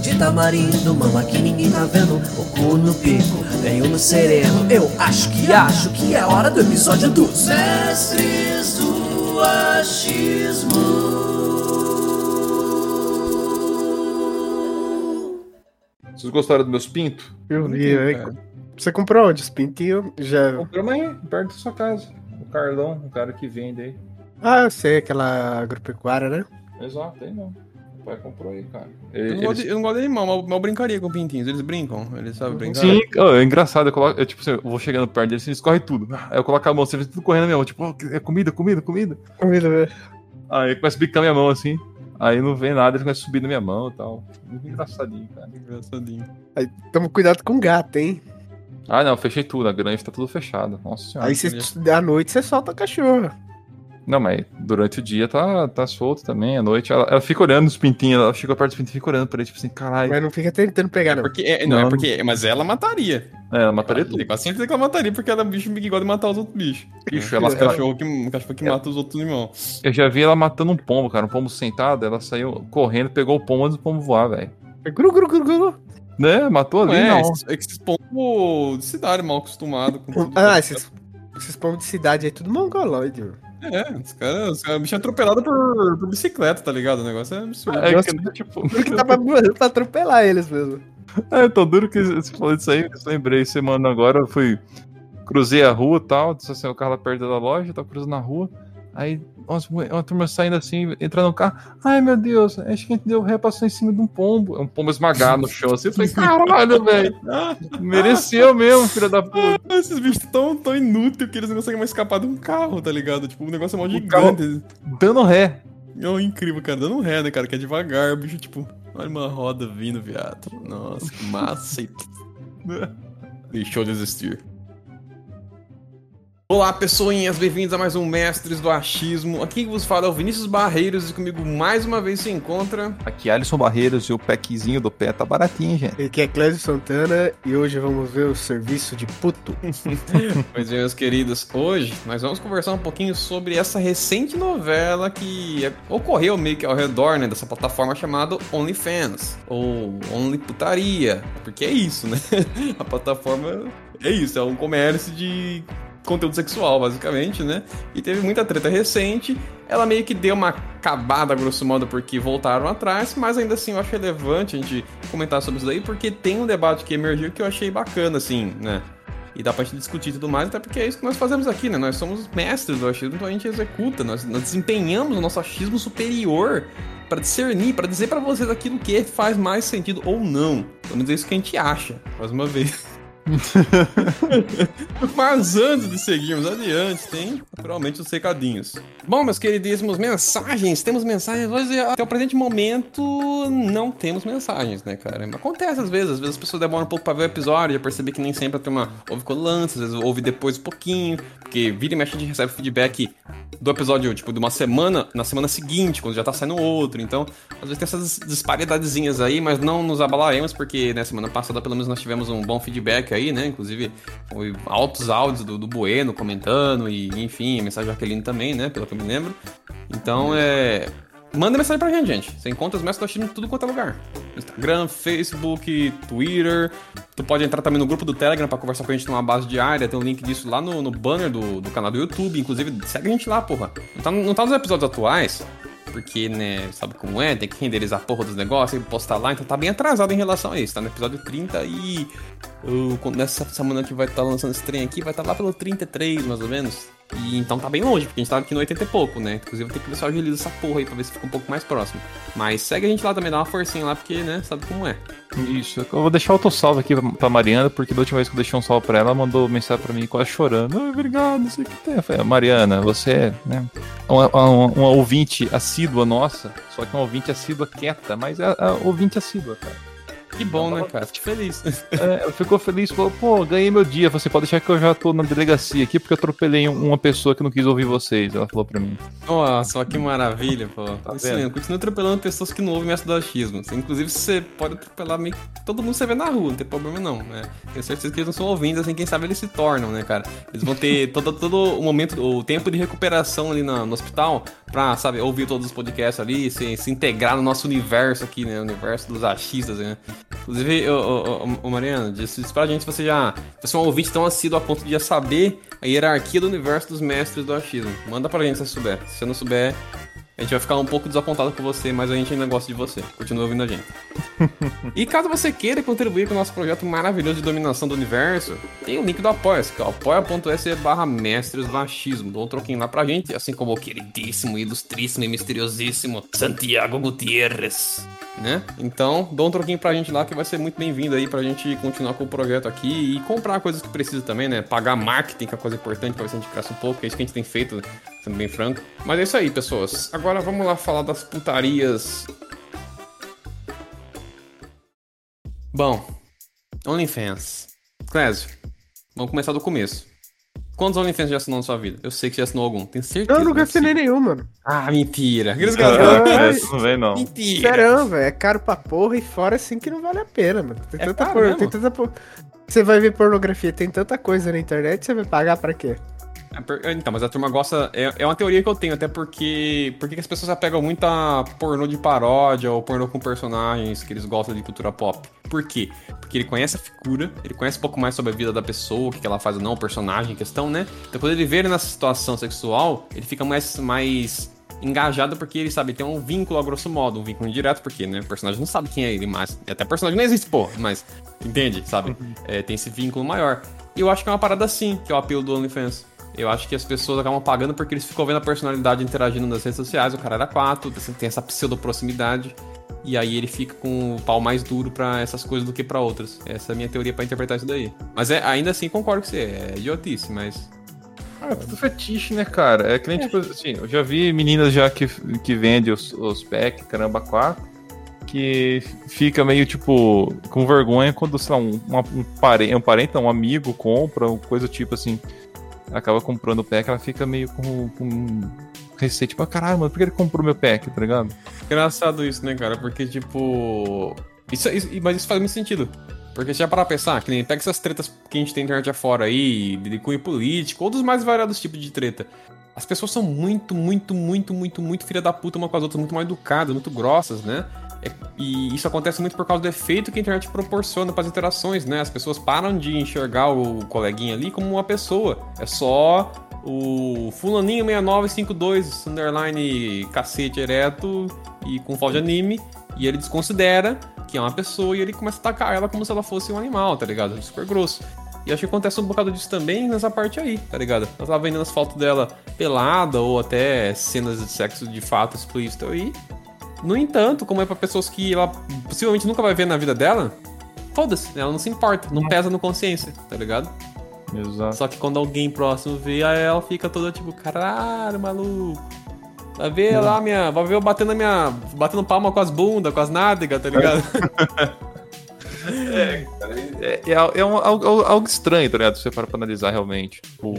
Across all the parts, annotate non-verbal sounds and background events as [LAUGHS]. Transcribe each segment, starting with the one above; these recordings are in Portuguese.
De tamarindo, mama que ninguém tá vendo O cu no pico, veio no sereno Eu acho que acho que é hora do episódio dos Mestres do Achismo Vocês gostaram dos meus pintos? Eu vi, aí. Você comprou onde? Os pintinhos já. Compramos aí, perto da sua casa. O Carlão, o cara que vende aí. Ah, eu sei, aquela agropecuária, né? Exato, aí não. Pai comprou aí, cara. Eu Ele, não, gosto de, eles- eu não gosto de animal, mas eu brincaria com pintinhos. Eles brincam, eles sabem brincar. Sim, é engraçado. Eu, coloco, eu, tipo, assim, eu vou chegando perto deles, eles correm tudo. Aí eu coloco a mão, assim, eles tudo correndo na minha mão. Tipo, ó, é comida, comida, comida. Comida, velho. Aí começa a bicar minha mão assim. Aí não vem nada, eles começam a subir na minha mão e tal. Muito engraçadinho, cara. Engraçadinho. Aí, toma cuidado com gato, hein? Ah, não, fechei tudo. A granja tá tudo fechado. Nossa senhora. Aí você, à noite você solta a cachorra. Não, mas durante o dia tá, tá solto também. À noite ela, ela fica olhando os pintinhos. Ela fica perto dos pintinhos e fica olhando pra ele, tipo assim, caralho. Mas não fica tentando pegar, não. Porque, é, não, Não. é porque. Mas ela mataria. É, ela mataria tudo. quase certeza que ela mataria, porque ela é um bicho que gosta de matar os outros bichos. Bicho, ela, ela- é cachorro que, um cachorro que mata os outros irmãos. Eu já vi ela matando um pombo, cara. Um pombo sentado. Ela saiu correndo, pegou o pombo antes do pombo voar, velho. Gru, gru, gru, gru. Né? Matou Não ali, é, não. esses, é que esses pombos de cidade mal acostumado com [LAUGHS] tudo. Ah, esses, esses pombos de cidade aí, tudo mongoloide, mano. É, os caras, os caras, o bicho é atropelado por, por bicicleta, tá ligado? O negócio é absurdo. É Nossa, [LAUGHS] que, tipo, Porque dá pra, pra atropelar eles mesmo. é tão duro que você falou disso aí. Eu lembrei semana agora. Eu fui. Cruzei a rua e tal. Disse assim, o carro lá perto da loja. Tava cruzando a rua. Aí, nossa, uma turma saindo assim, entrando no carro. Ai, meu Deus, acho que a gente deu ré, passou em cima de um pombo. É um pombo esmagado no chão assim. Eu falei, caralho, velho. Mereceu mesmo, filho da puta. [LAUGHS] Esses bichos tão, tão inúteis que eles não conseguem mais escapar de um carro, tá ligado? Tipo, o negócio é carro- gigante. Dando ré. É incrível, cara. Dando um ré, né, cara? Que é devagar, o bicho, tipo, olha uma roda vindo, viado. Nossa, que massa. [LAUGHS] Deixou de existir. Olá, pessoinhas, bem-vindos a mais um Mestres do Achismo. Aqui que vos fala é o Vinícius Barreiros e comigo mais uma vez se encontra. Aqui, Alisson Barreiros e o packzinho do pé tá baratinho, gente. Aqui é Clésio Santana e hoje vamos ver o serviço de puto. [LAUGHS] Pois bem, meus queridos, hoje nós vamos conversar um pouquinho sobre essa recente novela que é- ocorreu meio que ao redor né, dessa plataforma chamada OnlyFans, ou Only Putaria, porque é isso, né? [LAUGHS] A plataforma é isso, é um comércio de conteúdo sexual, basicamente, né? E teve muita treta recente. Ela meio que deu uma acabada, grosso modo, porque voltaram atrás, mas ainda assim eu acho relevante a gente comentar sobre isso daí, porque tem um debate que emergiu que eu achei bacana, assim, né? E dá pra gente discutir e tudo mais, até porque é isso que nós fazemos aqui, né? Nós somos mestres do achismo, então a gente executa, nós, nós desempenhamos o nosso achismo superior pra discernir, pra dizer pra vocês aquilo que faz mais sentido ou não. Pelo menos é isso que a gente acha, mais uma vez. [LAUGHS] [LAUGHS] Mas antes de seguirmos adiante, tem naturalmente os recadinhos. Bom, meus queridíssimos, mensagens. Temos mensagens hoje. Até o presente momento, não temos mensagens, né, cara? Acontece às vezes. Às vezes as pessoas demoram um pouco pra ver o episódio. Já percebi que nem sempre a turma ouve lança, às vezes ouve depois um pouquinho. Porque vira e mexe a gente recebe feedback do episódio, tipo, de uma semana, na semana seguinte, quando já tá saindo outro. Então, às vezes tem essas disparidadezinhas aí, mas não nos abalaremos, porque, né, semana passada pelo menos nós tivemos um bom feedback aí, né? Inclusive, altos áudios do, do Bueno comentando, e enfim, mensagem da Jaqueline também, né? Pelo que eu me lembro. Então, é. Manda mensagem pra gente, gente. Você encontra os mestres do achismo em tudo quanto é lugar. Instagram, Facebook, Twitter. Tu pode entrar também no grupo do Telegram pra conversar com a gente numa base diária. Tem um link disso lá no, no banner do, do canal do YouTube. Inclusive, segue a gente lá, porra. Não tá, não tá nos episódios atuais, porque, né, sabe como é? Tem que renderizar a porra dos negócios e postar lá. Então tá bem atrasado em relação a isso. Tá no episódio 30 e... eu- nessa semana que vai estar lançando esse trem aqui, vai estar lá pelo 33, mais ou menos. E então tá bem longe, porque a gente tá aqui no 80 e pouco, né? Inclusive tem que ver se eu agilizo essa porra aí pra ver se fica um pouco mais próximo. Mas segue a gente lá também, dá uma forcinha lá, porque, né, sabe como é. Isso, eu vou deixar outro salve aqui pra- Mariana, porque da última vez que eu deixei um salve pra ela, ela mandou mensagem pra mim quase chorando. "Ai, obrigado, não sei o que tem. Eu falei, Mariana, você é né, uma, uma- uma ouvinte assídua nossa, só que uma ouvinte assídua quieta, mas é, é ouvinte assídua, cara. Que bom, né, cara? Fique feliz. [LAUGHS] É, ela ficou feliz, falou, pô, ganhei meu dia. Você pode deixar que eu já tô na delegacia aqui porque eu atropelei um- uma pessoa que não quis ouvir vocês. Ela falou pra mim. Nossa, que maravilha, pô. Isso vendo? mesmo, continua atropelando pessoas que não ouvem método do achismo. Inclusive, você pode atropelar meio que todo mundo que você vê na rua, não tem problema não, né? Tenho certeza que eles não são ouvindo, assim, quem sabe eles se tornam, né, cara? Eles vão ter [LAUGHS] todo, todo o momento, o tempo de recuperação ali na- no hospital pra, sabe, ouvir todos os podcasts ali, se, se integrar no nosso universo aqui, né? O universo dos achistas, né? Inclusive, ô, ô, ô, Mariana, diz, diz pra gente se você já. Se você é um ouvinte tão assíduo a ponto de já saber a hierarquia do universo dos mestres do achismo. Manda pra gente se você souber. Se você não souber, a gente vai ficar um pouco desapontado com você, mas a gente ainda gosta de você. Continua ouvindo a gente. [LAUGHS] e caso você queira contribuir com o nosso projeto maravilhoso de dominação do universo, tem o link do Apoia-se, que é apoia.se barra mestres do achismo. Dá um troquinho lá pra gente, assim como o queridíssimo, ilustríssimo e misteriosíssimo Santiago Gutierrez. Né? Então, dá um troquinho pra gente lá que vai ser muito bem-vindo aí pra gente continuar com o projeto aqui e comprar coisas que precisa também, né? Pagar marketing, que é coisa importante pra ver se a gente cresce um pouco, é isso que a gente tem feito, sendo bem franco. Mas é isso aí, pessoas. Agora vamos lá falar das putarias. Bom, OnlyFans. Clésio, vamos começar do começo. Quantos OnlyFans já assinou na sua vida? Eu sei que já assinou algum, tenho certeza. Eu nunca né? assinei nenhum, mano. Ah, mentira. É, isso não vem, não. Mentira. Sério, velho. É caro pra porra e fora assim que não vale a pena, mano. Tem É tanta caro por... mesmo? tem tanta por... Você vai ver pornografia, tem tanta coisa na internet, você vai pagar pra quê? É per- Então, mas a turma gosta. É, é uma teoria que eu tenho, até porque. Por que as pessoas apegam muito a pornô de paródia ou pornô com personagens que eles gostam de cultura pop? Por quê? Porque ele conhece a figura, ele conhece um pouco mais sobre a vida da pessoa, o que ela faz ou não, o personagem em questão, né? Então, quando ele vê ele nessa situação sexual, ele fica mais, mais engajado porque ele sabe, tem um vínculo a grosso modo, um vínculo indireto, porque, né? O personagem não sabe quem é ele, mas. Até o personagem não existe, pô, mas. Entende, sabe? É, tem esse vínculo maior. E eu acho que é uma parada assim, que é o apelo do OnlyFans. Eu acho que as pessoas acabam pagando porque eles ficam vendo a personalidade interagindo nas redes sociais. O cara era 4, tem essa pseudo-proximidade. E aí ele fica com o pau mais duro pra essas coisas do que pra outras. Essa é a minha teoria pra interpretar isso daí. Mas é, ainda assim concordo com você, é idiotice, mas. Ah, é tudo fetiche, né, cara? É que nem, tipo assim, eu já vi meninas já que, que vendem os, os packs, caramba, 4, que fica meio, tipo, com vergonha quando, sei lá, um, uma- um, parente, um parente, um amigo compra, coisa tipo assim, acaba comprando o pack, ela fica meio com, com receio, tipo, ah, caralho, mano, por que ele comprou meu pack, tá ligado? Engraçado isso, né, cara? Porque, tipo. Isso, isso- mas isso faz muito sentido. Porque já parar pra pensar, que nem pega essas tretas que a gente tem na internet afora aí, de cunho político, ou dos mais variados tipos de treta. As pessoas são muito, muito, muito, muito, muito filha da puta uma com as outras, muito mal educadas, muito grossas, né? É- e isso acontece muito por causa do efeito que a internet proporciona para as interações, né? As pessoas param de enxergar o coleguinha ali como uma pessoa. É só o fulaninho 6952, underline cacete ereto e com foto de anime, e ele desconsidera que é uma pessoa e ele começa a atacar ela como se ela fosse um animal, tá ligado? Super grosso. E acho que acontece um bocado disso também nessa parte aí, tá ligado? Ela tava vendendo as fotos dela pelada ou até cenas de sexo de fato explícito aí. No entanto, como é pra pessoas que ela possivelmente nunca vai ver na vida dela, foda-se, ela não se importa, não pesa no consciência, tá ligado? Exato. Só que quando alguém próximo vê, aí ela fica toda tipo, caralho, maluco. Vai ver lá minha. Vai ver eu batendo a minha. batendo palma com as bundas, com as nádegas, tá ligado? [LAUGHS] É, é, é um- algo, algo estranho, tá ligado? Se você para pra analisar realmente. Tipo,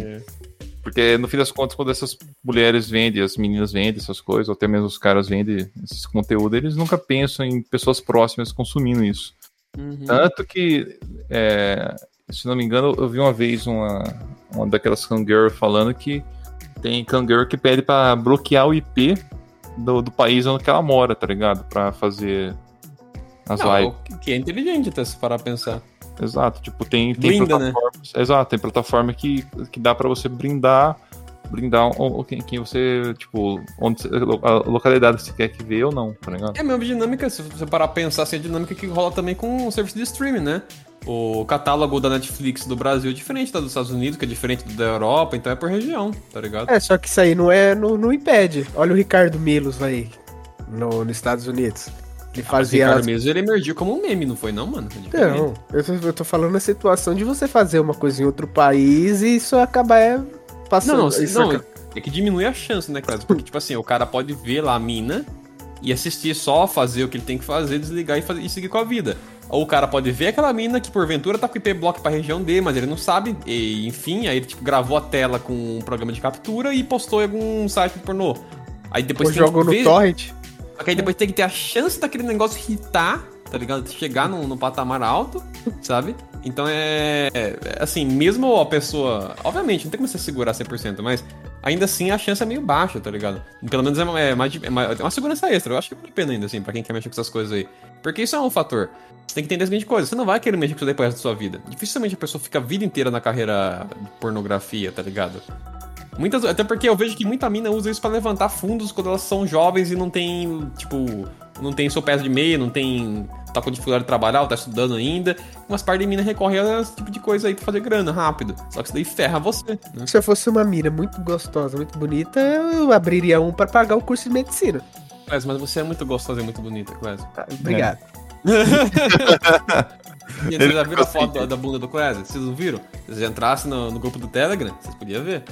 Porque no fim das contas, quando essas mulheres vendem, as meninas vendem essas coisas, ou até mesmo os caras vendem esses conteúdos, eles nunca pensam em pessoas próximas consumindo isso. Uhum. Tanto que, é, se não me engano, eu vi uma vez uma, uma daquelas Kangirl falando que tem Kangirl que pede pra bloquear o IP do, do país onde ela mora, tá ligado? Pra fazer as Não, lives. que é inteligente até se parar a pensar. Exato, tipo, tem, tem Blinda, né? plataformas. Exato, tem plataforma que, que dá pra você brindar. Brindar o, o- quem, quem você, tipo, onde a localidade que você quer que vê ou não, tá ligado? É a mesma dinâmica, se você parar a pensar, assim, a dinâmica que rola também com o serviço de streaming, né? O catálogo da Netflix do Brasil é diferente da dos Estados Unidos, que é diferente da Europa, então é por região, tá ligado? É, só que isso aí não é. Não, não impede. Olha o Ricardo Milos aí, no, nos Estados Unidos. Ele Mas o fazia. Ricardo as- mesmo, ele emergiu como um meme, não foi não, mano? Não, eu tô, eu tô falando a situação de você fazer uma coisa em outro país e isso acabar é, passando. Não, isso não é que diminui a chance, né, Cláudio? Porque, tipo assim, o cara pode ver lá a mina e assistir só, fazer o que ele tem que fazer, desligar e, fazer, e seguir com a vida. Ou o cara pode ver aquela mina que porventura tá com IP block pra região D, mas ele não sabe. E, enfim, aí ele tipo, gravou a tela com um programa de captura e postou em algum site de pornô. Aí depois Ou jogou no torrent. Só aí depois tem que ter a chance daquele negócio hitar, tá ligado? Chegar num, num patamar alto, sabe? Então é, é- é Assim, mesmo a pessoa. Obviamente, não tem como você segurar 100%, mas ainda assim a chance é meio baixa, tá ligado? Pelo menos é, é mais, é mais- é uma segurança extra. Eu acho que vale a pena ainda, assim, pra quem quer mexer com essas coisas aí. Porque isso é um fator. Você tem que entender a seguinte coisa: você não vai querer mexer com isso depois da sua vida. Dificilmente a pessoa fica a vida inteira na carreira de pornografia, tá ligado? Muitas, até porque eu vejo que muita mina usa isso pra levantar fundos quando elas são jovens e não tem, tipo, não tem seu peso de meia, não tem. tá com dificuldade de trabalhar, ou tá estudando ainda. Umas partes de mina recorrem a esse tipo de coisa aí pra fazer grana rápido. Só que isso daí ferra você, né? Se eu fosse uma mina muito gostosa, muito bonita, eu abriria um pra pagar o curso de medicina. Clés, mas você é muito gostosa e muito bonita, Clés. Ah, Obrigado. [LAUGHS] E vocês já viram a foto da, da bunda do Clés? Vocês não viram? Se vocês entrassem no, no grupo do Telegram, vocês podiam ver.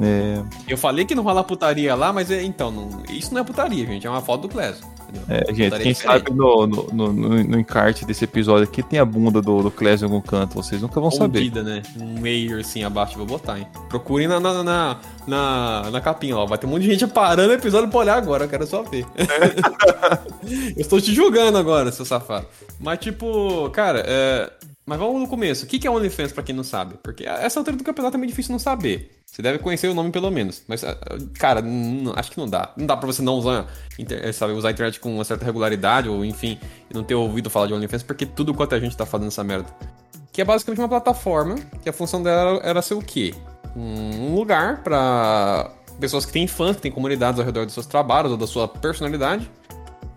É, Eu falei que não rola putaria lá, mas é, então, não- isso não é putaria, gente. É uma foto do Clés. entendeu? é, gente, Putaria quem diferente. sabe no, no, no, no- encarte desse episódio aqui tem a bunda do, do Clésio em algum canto, vocês nunca vão saber. Escondida, né? Um meio assim abaixo, vou botar, hein? Procurem na, na, na, na, na capinha, ó. Vai ter um monte de gente parando o episódio pra olhar agora, eu quero só ver. [LAUGHS] eu estou te julgando agora, seu safado. Mas, tipo, cara, é... Mas vamos no começo. O que é OnlyFans pra quem não sabe? Porque essa altura do campeonato é meio difícil não saber. Você deve conhecer o nome pelo menos. Mas, ah, cara, não- acho que não dá. Não dá pra você não usar, inter- sabe, usar a internet com uma certa regularidade, ou enfim, não ter ouvido falar de OnlyFans, porque tudo quanto a gente tá fazendo essa merda que é basicamente uma plataforma que a função dela era ser o quê? Um lugar para pessoas que têm fãs, que têm comunidades ao redor dos seus trabalhos ou da sua personalidade,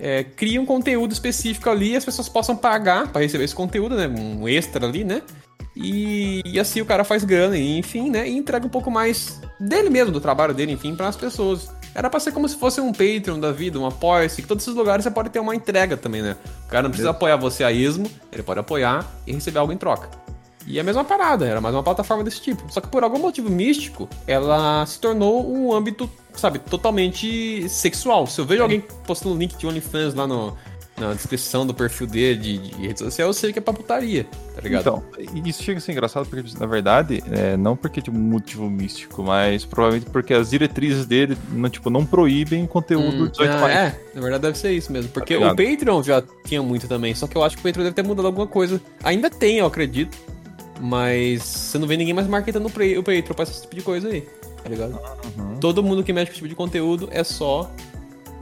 é, criam conteúdo específico ali e as pessoas possam pagar para receber esse conteúdo, né? Um extra ali, né? E, e assim o cara faz grana, e, enfim, né? E entrega um pouco mais dele mesmo, do trabalho dele, enfim, para as pessoas. Era pra ser como se fosse um Patreon da vida, um apoia-se, que todos esses lugares você pode ter uma entrega também, né? O cara não precisa apoiar você a esmo, ele pode apoiar e receber algo em troca. E é a mesma parada, era mais uma plataforma desse tipo. Só que por algum motivo místico, ela se tornou um âmbito, sabe, totalmente sexual. Se eu vejo alguém postando link de OnlyFans lá no, na descrição do perfil dele de, de rede social, eu sei que é pra putaria, tá ligado? Então, isso chega a ser engraçado porque, na verdade, é, não porque de um motivo místico, mas provavelmente porque as diretrizes dele não, tipo, não proíbem conteúdo Hum, 18 ah. É, na verdade deve ser isso mesmo. Porque Tá o Patreon já tinha muito também, só que eu acho que o Patreon deve ter mudado alguma coisa. Ainda tem, eu acredito. Mas você não vê ninguém mais marketando o Patreon pra esse tipo de coisa aí, tá ligado? Uhum. Todo mundo que mexe com esse tipo de conteúdo é só.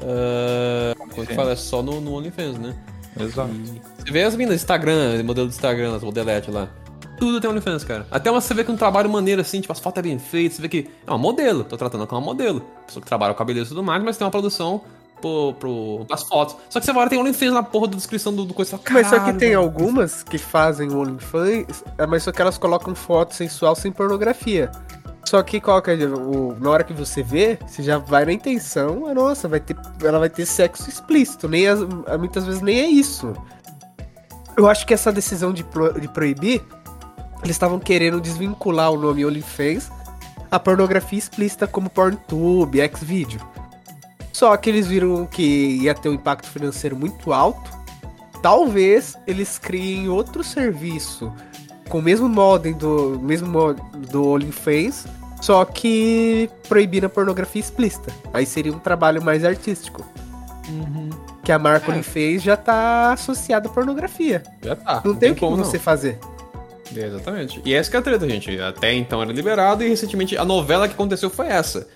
ah, como é que fala? É só no, no OnlyFans, né? Exato. Você vê as minas Instagram, modelo do Instagram, as modelete lá. Tudo tem OnlyFans, cara. Até uma, você vê que um trabalho maneiro assim, tipo, as fotos é bem feitas, você vê que é uma modelo. Tô tratando com uma modelo. Pessoa que trabalha com cabelo e tudo mais, mas tem uma produção pro, pro, pras fotos. Só que você agora tem OnlyFans na porra da descrição do, do coisa. fala, Mas só que "Caralho, tem velho." algumas que fazem o OnlyFans, é, mas só que elas colocam foto sensual sem pornografia. Só que qual que é, o, na hora que você vê, você já vai na intenção, ah, nossa, vai ter, ela vai ter sexo explícito. Nem as- muitas vezes nem é isso. Eu acho que essa decisão de, pro- de proibir, eles estavam querendo desvincular o nome OnlyFans a pornografia explícita como PornTube, Xvideo. Só que eles viram que ia ter um impacto financeiro muito alto talvez eles criem outro serviço com o mesmo modem do mesmo mod do OnlyFans, só que proibindo a pornografia explícita. Aí seria um trabalho mais artístico. Uhum. Que a marca É. OnlyFans já tá associada à pornografia. Já tá. Não, tem o que como você fazer. É, exatamente. E essa que é a treta, gente. Até então era liberado e recentemente a novela que aconteceu foi essa.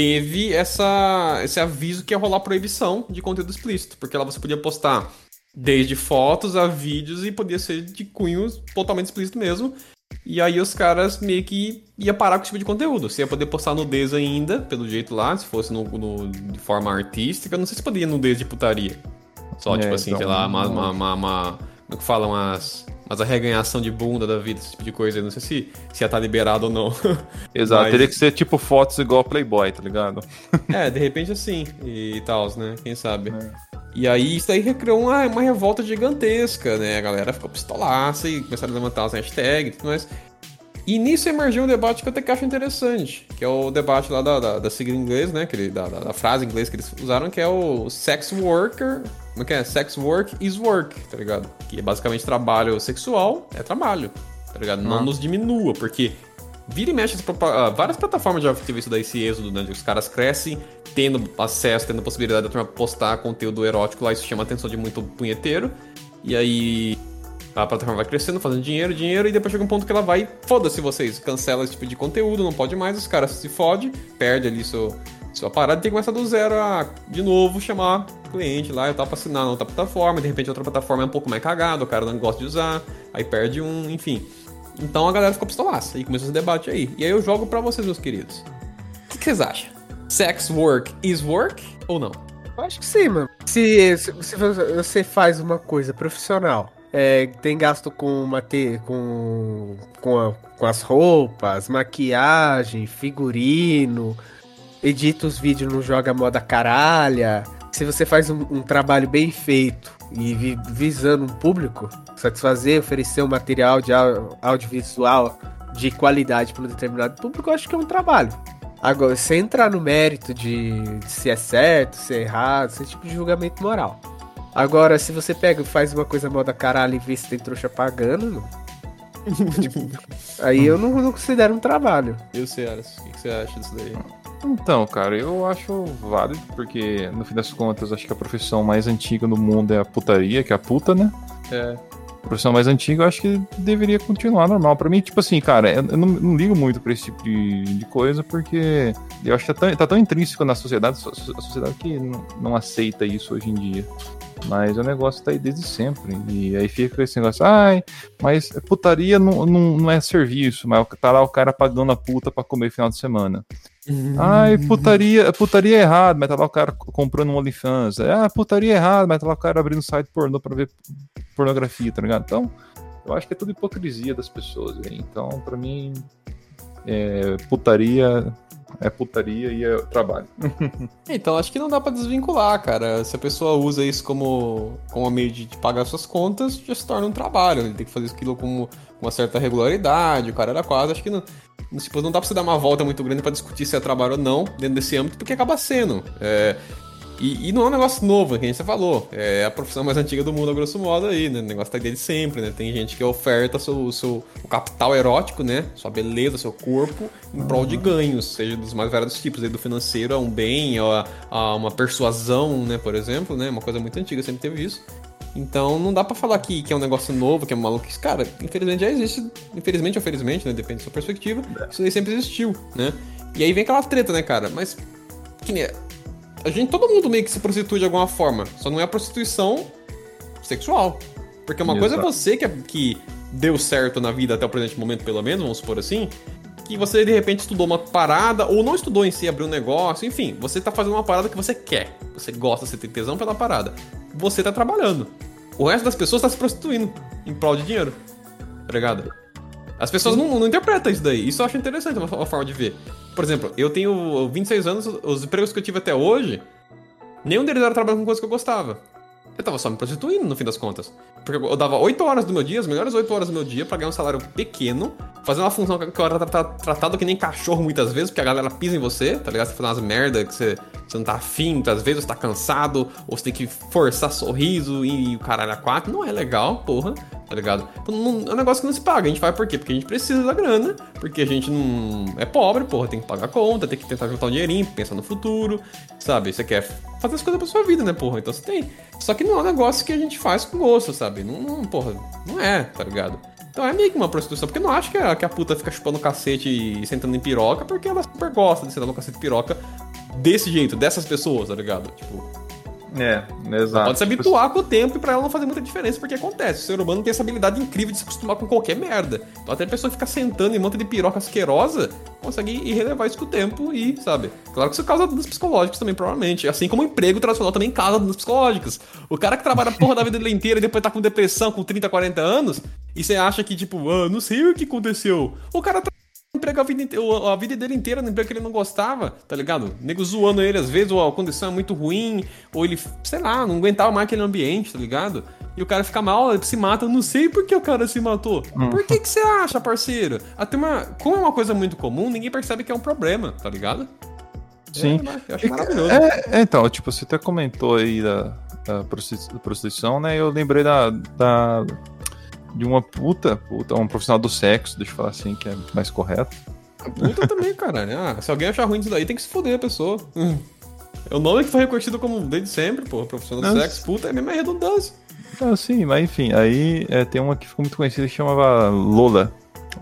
Teve essa, esse aviso que ia rolar proibição de conteúdo explícito, porque lá você podia postar desde fotos a vídeos e podia ser de cunho totalmente explícito mesmo. E aí os caras meio que ia parar com esse tipo de conteúdo. Você ia poder postar nudez ainda, pelo jeito lá, se fosse no, no- de forma artística. Não sei se poderia nudez de putaria. Só, É, tipo assim, então, sei lá, uma, uma, uma, uma- Como que fala? Umas. Umas arreganhação de bunda da vida, esse tipo de coisa. Eu não sei se, se ia estar liberado ou não. [LAUGHS] Exato, Mas- teria que ser tipo fotos igual Playboy, tá ligado? [LAUGHS] é, de repente assim. E tal, né? Quem sabe? É. E aí isso aí recriou uma, uma revolta gigantesca, né? A galera ficou pistolaça e começaram a levantar as hashtags e tudo mais. E nisso emergiu um debate que eu até que acho interessante, que é o debate lá da, da, da sigla em inglês, né? Que ele, da, da, da frase em inglês que eles usaram, que é o sex worker. Como é que é? Sex work is work, tá ligado? Que é basicamente trabalho sexual é trabalho, tá ligado? Não Ah. nos diminua, porque vira e mexe, ah, várias plataformas já teve isso daí, esse êxodo, né? Os caras crescem tendo acesso, tendo a possibilidade de turma postar conteúdo erótico lá, isso chama a atenção de muito punheteiro. E aí a plataforma vai crescendo, fazendo dinheiro, dinheiro, e depois chega um ponto que ela vai, foda-se vocês, cancela esse tipo de conteúdo, não pode mais, os caras se fodem, perde ali seu, sua parada e tem que começar do zero a, de novo, chamar cliente lá, eu tava pra assinar na outra plataforma, de repente outra plataforma é um pouco mais cagada, o cara não gosta de usar, aí perde um, enfim. Então a galera ficou pistolaça, e começou esse debate aí. E aí eu jogo pra vocês, meus queridos. O que, que vocês acham? Sex work is work ou não? Eu acho que sim, mano. Se, se, se você faz uma coisa profissional, é, tem gasto com mate, com, com, a- com as roupas, maquiagem, figurino, edita os vídeos, não joga moda caralha. Se você faz um, um trabalho bem feito e vi- visando um público, satisfazer, oferecer um material de au- audiovisual de qualidade para um determinado público, eu acho que é um trabalho. Agora, sem entrar no mérito de, de se é certo, se é errado, esse tipo de julgamento moral. Agora, se você pega e faz uma coisa moda caralho e vê se tem trouxa pagando. Tipo, aí eu não, não considero um trabalho. E você, Aras, o que, você acha disso daí? Então, cara, eu acho válido, porque no fim das contas, acho que a profissão mais antiga no mundo é a putaria, que é a puta, né? É, A profissão mais antiga, eu acho que deveria continuar normal. Pra mim, tipo assim, cara, eu eu não, não ligo muito pra esse tipo de, de coisa, porque eu acho que tá tão, tá tão intrínseco na sociedade, so- so- a sociedade que não, não aceita isso hoje em dia. Mas o negócio tá aí desde sempre. E aí fica esse negócio, ai, mas putaria não, não, não é serviço, mas tá lá o cara pagando a puta pra comer final de semana. Ai, putaria, putaria é errado, mas tá lá o cara comprando um OnlyFans. Ah, putaria é errado, mas tá lá o cara abrindo site pornô pra ver pornografia, tá ligado? Então, eu acho que é tudo hipocrisia das pessoas. Então, pra mim, é, putaria é putaria e é trabalho. [LAUGHS] Então, acho que não dá pra desvincular, cara. Se a pessoa usa isso como, como meio de, de pagar suas contas, já se torna um trabalho. Ele tem que fazer aquilo com uma certa regularidade, o cara era quase. Acho que não, tipo, não dá pra você dar uma volta muito grande pra discutir se é trabalho ou não dentro desse âmbito, porque acaba sendo. É, e, e não é um negócio novo, que a gente falou. É a profissão mais antiga do mundo, a grosso modo, aí, né? O negócio tá aí desde sempre, né? Tem gente que oferta seu, seu, o capital erótico, né? Sua beleza, seu corpo, em prol de ganhos, seja dos mais variados tipos, aí do financeiro a um bem, a, a uma persuasão, né? Por exemplo, né? Uma coisa muito antiga, sempre teve isso. Então não dá pra falar que, que é um negócio novo, que é maluquice. Cara, infelizmente já existe. Infelizmente ou felizmente, né? Depende da sua perspectiva. Isso aí sempre existiu, né? E aí vem aquela treta, né, cara? Mas. Que nem. A gente, todo mundo meio que se prostitui de alguma forma. Só não é a prostituição sexual. Porque uma coisa é Exato. você que, que deu certo na vida até o presente momento, pelo menos, vamos supor assim. Que você de repente estudou uma parada, ou não estudou em si, abriu um negócio, enfim, você tá fazendo uma parada que você quer. Você gosta, você tem tesão pela parada. Você tá trabalhando. O resto das pessoas tá se prostituindo em prol de dinheiro. Tá ligado? As pessoas não, não interpretam isso daí. Isso eu acho interessante, uma, uma forma de ver. Por exemplo, eu tenho 26 anos, os empregos que eu tive até hoje, nenhum deles era trabalhando com coisa que eu gostava. Eu tava só me prostituindo, no fim das contas. Porque eu dava 8 horas do meu dia, as melhores 8 horas do meu dia, pra ganhar um salário pequeno, fazer uma função que eu era tra- tra- tratado que nem cachorro muitas vezes, porque a galera pisa em você, tá ligado? Você faz umas merda que você, você não tá afim, muitas vezes você tá cansado, ou você tem que forçar sorriso e, o caralho a quatro. Não é legal, porra, tá ligado? Então, não- é um negócio que não se paga. A gente faz por quê? Porque a gente precisa da grana, porque a gente não é pobre, porra, tem que pagar a conta, tem que tentar juntar um dinheirinho, pensar no futuro, sabe? Você quer fazer as coisas pra sua vida, né, porra? Então você tem. Só que não é um negócio que a gente faz com gosto, sabe? Não, não porra, não é, tá ligado? Então é meio que uma prostituição, porque não acho que a, que a puta fica chupando cacete e sentando em piroca, porque ela super gosta de sentar no cacete de piroca desse jeito, dessas pessoas, tá ligado? Tipo, É, exato. pode se habituar com o tempo e pra ela não fazer muita diferença, porque acontece. O ser humano tem essa habilidade incrível de se acostumar com qualquer merda. Então até a pessoa ficar sentando em um monte de piroca asquerosa, consegue ir relevar isso com o tempo e, sabe? Claro que isso causa danos psicológicos também, provavelmente. Assim como o emprego tradicional também causa danos psicológicos. O cara que trabalha a porra da vida dele inteira e depois tá com depressão com 30, 40 anos, e você acha que, tipo, ah, não sei o que aconteceu. O cara tá emprego a vida, o- a vida dele inteira no emprego que ele não gostava, tá ligado? Nego zoando ele às vezes, ou a condição é muito ruim, ou ele, sei lá, não aguentava mais aquele ambiente, tá ligado? e o cara fica mal, ele se mata. Eu não sei por que o cara se matou. Hum. Por que, que você acha, parceiro? Até uma. Como é uma coisa muito comum, ninguém percebe que é um problema, tá ligado? Sim. É, eu acho maravilhoso. É, é, então, tipo, você até comentou aí da, da prosti- prostituição, né? Eu lembrei da, da de uma puta, puta, um profissional do sexo, deixa eu falar assim, que é mais correto. Puta também, caralho. Ah, se alguém achar ruim disso daí, tem que se foder a pessoa. É o nome que foi reconhecido como desde sempre, pô. Profissional do Não, sexo, puta, é mesmo redundância. Ah, sim, mas enfim, aí é, tem uma que ficou muito conhecida que chamava Lola.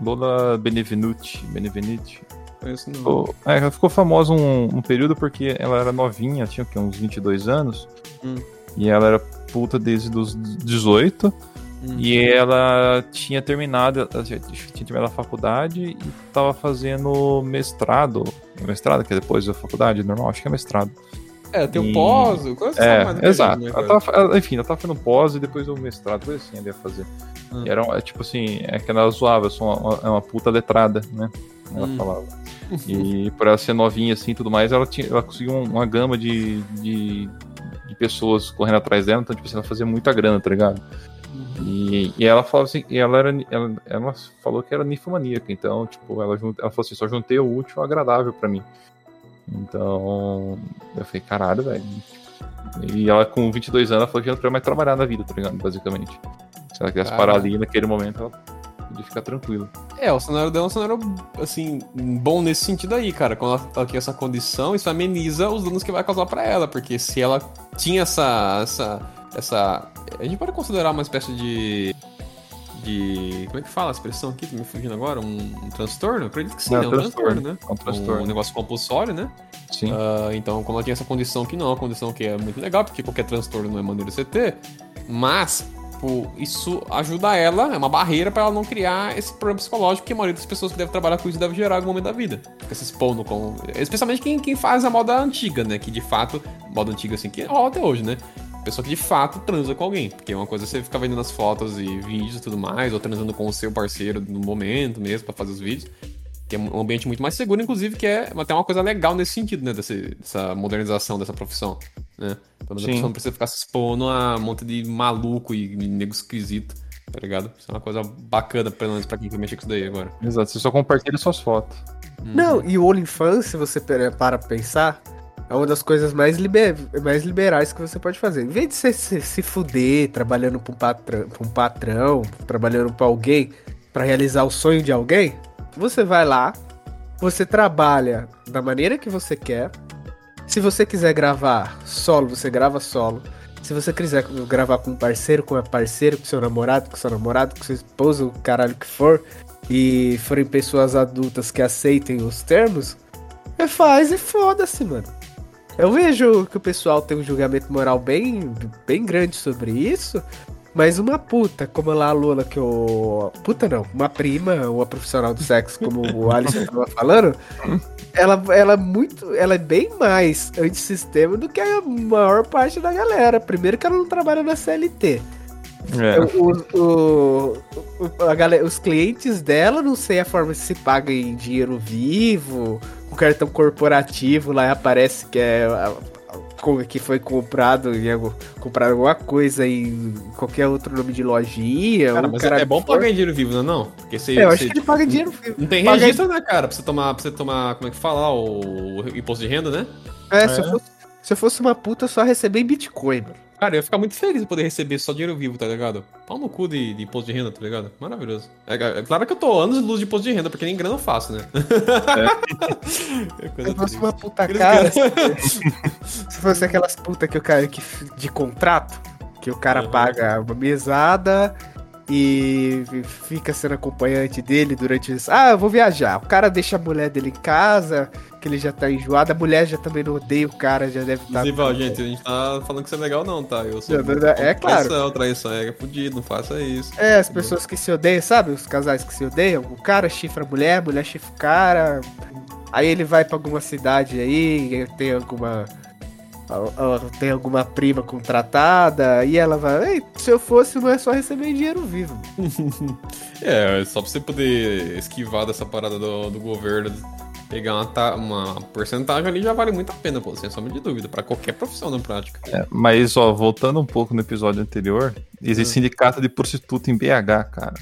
Lola Benevenuti. Benevenuti. Isso não. Ficou, é, ela ficou famosa um, um período porque ela era novinha, tinha o quê, uns 22 anos. Hum. E ela era puta desde os 18. Hum. E ela tinha terminado, ela tinha tinha terminado a faculdade e tava fazendo mestrado. Mestrado, que é depois da faculdade, normal, acho que é mestrado. É, tem o E- pós, coisa É, sabe mais do que a exato. gente, né, ela tava, enfim, ela tava fazendo pós e depois o mestrado, coisa assim, ela ia fazer. Hum. E era, é, tipo assim, é que ela zoava, eu sou uma, é uma puta letrada, né? Ela Hum. falava. [LAUGHS] E por ela ser novinha assim e tudo mais, ela, tinha, ela conseguiu um- uma gama de, de, de pessoas correndo atrás dela, então, tipo assim, ela fazia muita grana, tá ligado? E, e ela falava assim, e ela era ela, ela falou que era ninfomaníaca, então, tipo, ela, ela falou assim, só juntei o útil ao agradável pra mim. Então, eu falei, caralho, velho. E ela com 22 anos, ela falou que não queria mais trabalhar na vida, tá ligado? Basicamente. Se ela quisesse parar ali naquele momento, ela podia ficar tranquila. É, o cenário dela é um cenário, assim, bom nesse sentido aí, cara. Quando ela tá aqui essa condição, isso ameniza os danos que vai causar pra ela, porque se ela tinha essa, essa, essa... A gente pode considerar uma espécie de... De... Como é que fala a expressão aqui? Tá me fugindo agora? Um, um transtorno? Eu acredito que sim, É, é um transtorno, né? É um transtorno. Um negócio compulsório, né? Sim. Ah, então, como ela tinha essa condição que não é uma condição que é muito legal, porque qualquer transtorno não é maneiro de você ter, mas pô, isso ajuda ela, é uma barreira pra ela não criar esse problema psicológico que a maioria das pessoas que deve trabalhar com isso deve gerar em algum momento da vida. Fica se expondo com. Especialmente quem, quem faz a moda antiga, né? Que de fato, moda antiga assim, que rola até hoje, né? Pessoa que de fato transa com alguém. Porque uma coisa é você ficar vendo nas fotos e vídeos e tudo mais, ou transando com o seu parceiro no momento mesmo pra fazer os vídeos que é um ambiente muito mais seguro, inclusive, que é até uma coisa legal nesse sentido, né? Desse, dessa modernização dessa profissão, né? Pelo menos a pessoa não precisa ficar se expondo a um monte de maluco e nego esquisito, tá ligado? Isso é uma coisa bacana, pelo menos, pra quem quer mexer com isso daí agora. Exato, você só compartilha suas fotos. Não, e o OnlyFans, se você para pra pensar, é uma das coisas mais, liber- mais liberais que você pode fazer. Em vez de você se, se fuder trabalhando pra um, patrão, pra um patrão, trabalhando pra alguém, pra realizar o sonho de alguém, você vai lá, você trabalha da maneira que você quer. Se você quiser gravar solo, você grava solo. Se você quiser gravar com um parceiro, com a parceira, com seu namorado, com seu namorado, com sua esposa, o caralho que for, e forem pessoas adultas que aceitem os termos, é faz e foda-se, mano. Eu vejo que o pessoal tem um julgamento moral bem, bem grande sobre isso, mas uma puta, como lá a Lula, que eu. Puta não, uma prima, uma profissional do sexo, como o [LAUGHS] Alisson tava falando, ela, ela é muito. Ela é bem mais antissistema do que a maior parte da galera. Primeiro que ela não trabalha na CLT. É. O- o- o- a galera- os clientes dela, não sei a forma se paga em dinheiro vivo, o cartão corporativo lá aparece que é que foi comprado em algo, comprado alguma coisa em qualquer outro nome de lojinha. Cara, mas cara é bom for- pagar em dinheiro vivo, não é não? Porque você, É, eu acho você- que ele paga em dinheiro vivo. Não tem paga em- registro, né, cara? Pra você tomar, pra você tomar como é que fala o, o imposto de renda, né? É, Se, eu fosse, se eu fosse uma puta, eu só receber em Bitcoin, mano. Cara, eu ia ficar muito feliz de poder receber só dinheiro vivo, tá ligado? Pau no cu de, de imposto de renda, tá ligado? Maravilhoso. É, é claro que eu tô anos de luz de imposto de renda, porque nem grana eu faço, né? É [LAUGHS] coisa Se eu fosse triste. uma puta cara, [LAUGHS] se fosse aquelas putas que o cara que, de contrato, que o cara Uhum. paga uma mesada e fica sendo acompanhante dele durante isso. Ah, eu vou viajar. O cara deixa a mulher dele em casa, que ele já tá enjoado. A mulher já também não odeia o cara, já deve estar. Ó, gente, a gente tá falando que isso é legal, não, tá? Eu sou. Não, não, é claro. Traição, traição, é fudido, não faça isso. É, as pessoas que se odeiam, sabe? Os casais que se odeiam. O cara chifra a mulher, a mulher chifra o cara. Aí ele vai pra alguma cidade aí, tem alguma. Tem alguma prima contratada, e ela vai. Ei, se eu fosse, não é só receber dinheiro vivo. [LAUGHS] É, só pra você poder esquivar dessa parada do, do governo pegar uma, ta- uma porcentagem ali já vale muito a pena, pô, sem sombra de dúvida, pra qualquer profissão na prática. É, mas, ó, voltando um pouco no episódio anterior, existe sindicato de prostituta em BH, cara.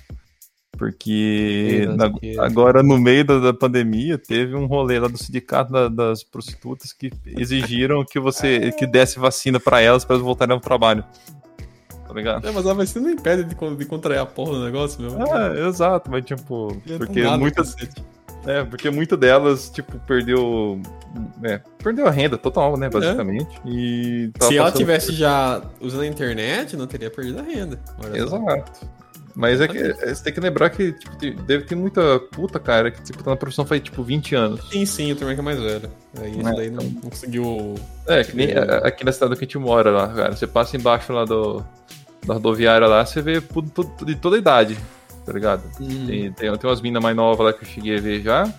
Porque Deus, na- agora, no meio da, da pandemia, teve um rolê lá do sindicato da- das prostitutas que exigiram que você [LAUGHS] que desse vacina pra elas pra elas voltarem ao trabalho. Tá ligado? É, mas a vacina não impede de, de contrair a porra do negócio, meu. É, exato, mas tipo, porque muitas, cacete. É, porque muitas delas, tipo, perdeu, é, perdeu a renda total, né, basicamente. E tava Se ela tivesse já usando a internet, não teria perdido a renda. Olha só. Exato. Mas é que é, você tem que lembrar que tipo, deve ter muita puta, cara, que tipo, tá na profissão faz tipo 20 anos. Sim, sim, o turma que é mais velho. Aí isso É, daí não, não conseguiu. É, que nem a- aqui na cidade que a gente mora lá, cara. Você passa embaixo lá do, da rodoviária lá, você vê de toda idade, tá ligado? Hum. Tem, tem, tem umas minas mais novas lá que eu cheguei a ver já.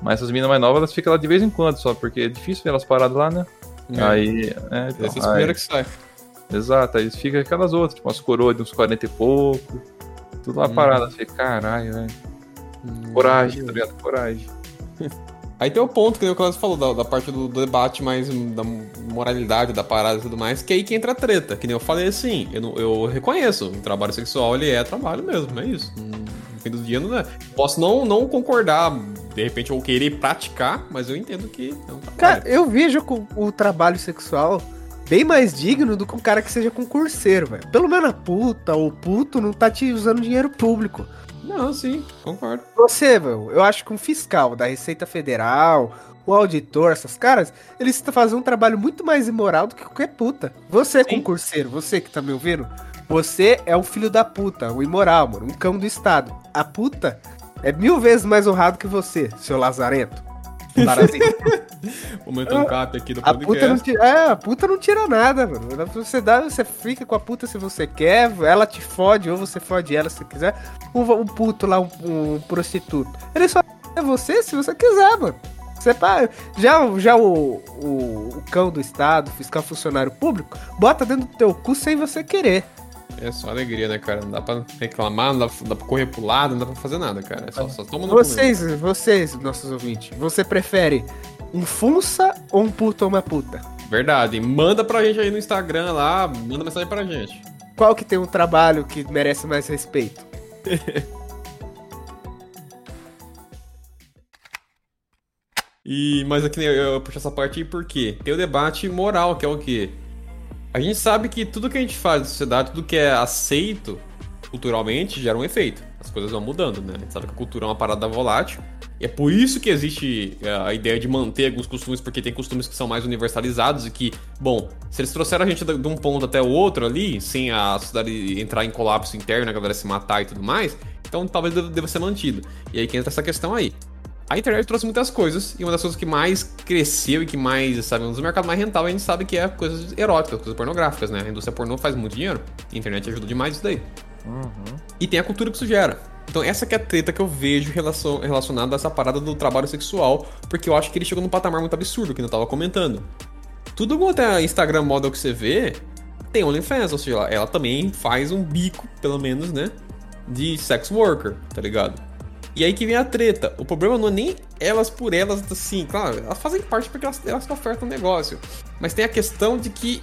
Mas essas minas mais novas, elas ficam lá de vez em quando só, porque é difícil ver elas paradas lá, né? É. Aí. É, então, Essas aí- primeiras que saem. Exato, aí fica aquelas outras, tipo umas coroas de uns 40 e pouco. Tudo lá Hum. parado, assim, caralho, velho. Coragem, tá ligado? Coragem. [LAUGHS] Aí tem o ponto que o Cláudio falou, da, da parte do, debate mais da moralidade, da parada e tudo mais, que é aí que entra a treta. Que nem eu falei assim, eu, não- eu reconheço, o trabalho sexual ele é trabalho mesmo, é isso. No fim do dia não é. Posso não, não concordar, de repente, ou querer praticar, mas eu entendo que é um. Cara, eu vejo com o trabalho sexual bem mais digno do que um cara que seja concurseiro, velho. Pelo menos a puta ou puto não tá te usando dinheiro público. Não, sim, concordo. Você, meu, eu acho que um fiscal da Receita Federal, o auditor, essas caras, eles fazem um trabalho muito mais imoral do que qualquer puta. Você, Sim. concurseiro, você que tá me ouvindo, você é o filho da puta, o imoral, mano, um cão do Estado. A puta é mil vezes mais honrado que você, seu lazarento. [LAUGHS] Momento um cap aqui do A puta não podcast. tira, é, a puta não tira nada, mano. Você dá, você fica com a puta se você quer, ela te fode ou você fode ela se quiser. Um, um puto lá, um, um prostituto. Ele só é você se você quiser, mano. Você pá, já já o, o, o cão do Estado, fiscal funcionário público, bota dentro do teu cu sem você querer. É só alegria, né, cara? Não dá pra reclamar, não dá, não dá pra correr pro lado, não dá pra fazer nada, cara. É só, só toma no cu mesmo. Vocês, vocês, nossos ouvintes, você prefere um funça ou um puto ou uma puta? Verdade. Manda pra gente aí no Instagram lá, manda mensagem pra gente. Qual que tem um trabalho que merece mais respeito? [LAUGHS] E, mas aqui eu, eu puxo essa parte aí porque tem o debate moral, que é o quê? A gente sabe que tudo que a gente faz na sociedade, tudo que é aceito culturalmente, gera um efeito. As coisas vão mudando, né? A gente sabe que a cultura é uma parada volátil. E é por isso que existe é, a ideia de manter alguns costumes, porque tem costumes que são mais universalizados e que, bom, se eles trouxeram a gente de um ponto até o outro ali, sem a sociedade entrar em colapso interno, a galera se matar e tudo mais, então talvez deva ser mantido. E aí que entra essa questão aí. A internet trouxe muitas coisas, e uma das coisas que mais cresceu e que mais, sabe, um dos mercados mais rentáveis, a gente sabe que é coisas eróticas, coisas pornográficas, né? A indústria pornô faz muito dinheiro, a internet ajuda demais isso daí. E tem a cultura que isso gera. Então essa que é a treta que eu vejo relacion- relacionada a essa parada do trabalho sexual, porque eu acho que ele chegou num patamar muito absurdo, que eu tava comentando. Tudo quanto é Instagram model que você vê, tem OnlyFans, ou seja, ela, ela também faz um bico, pelo menos, né? De sex worker, tá ligado? E aí que vem a treta. O problema não é nem elas por elas, assim, claro, elas fazem parte porque elas, elas ofertam o negócio. Mas tem a questão de que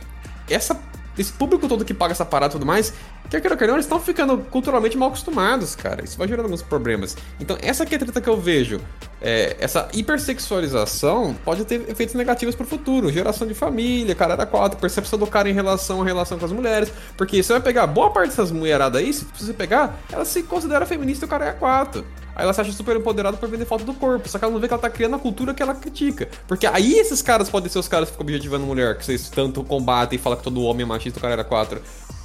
essa, esse público todo que paga essa parada e tudo mais, quer queira quer não, eles estão ficando culturalmente mal acostumados, cara. Isso vai gerando alguns problemas. Então, essa que é a treta que eu vejo. É, essa hipersexualização pode ter efeitos negativos pro futuro. Geração de família, cara era quatro, percepção do cara em relação à relação com as mulheres. Porque você vai pegar boa parte dessas mulheradas aí, se você pegar, ela se considera feminista o cara é quatro. Aí ela se acha super empoderada por vender foto do corpo. Só que ela não vê que ela tá criando a cultura que ela critica. Porque aí esses caras podem ser os caras que ficam objetivando mulher, que vocês tanto combatem e falam que todo homem é machista o cara era quatro.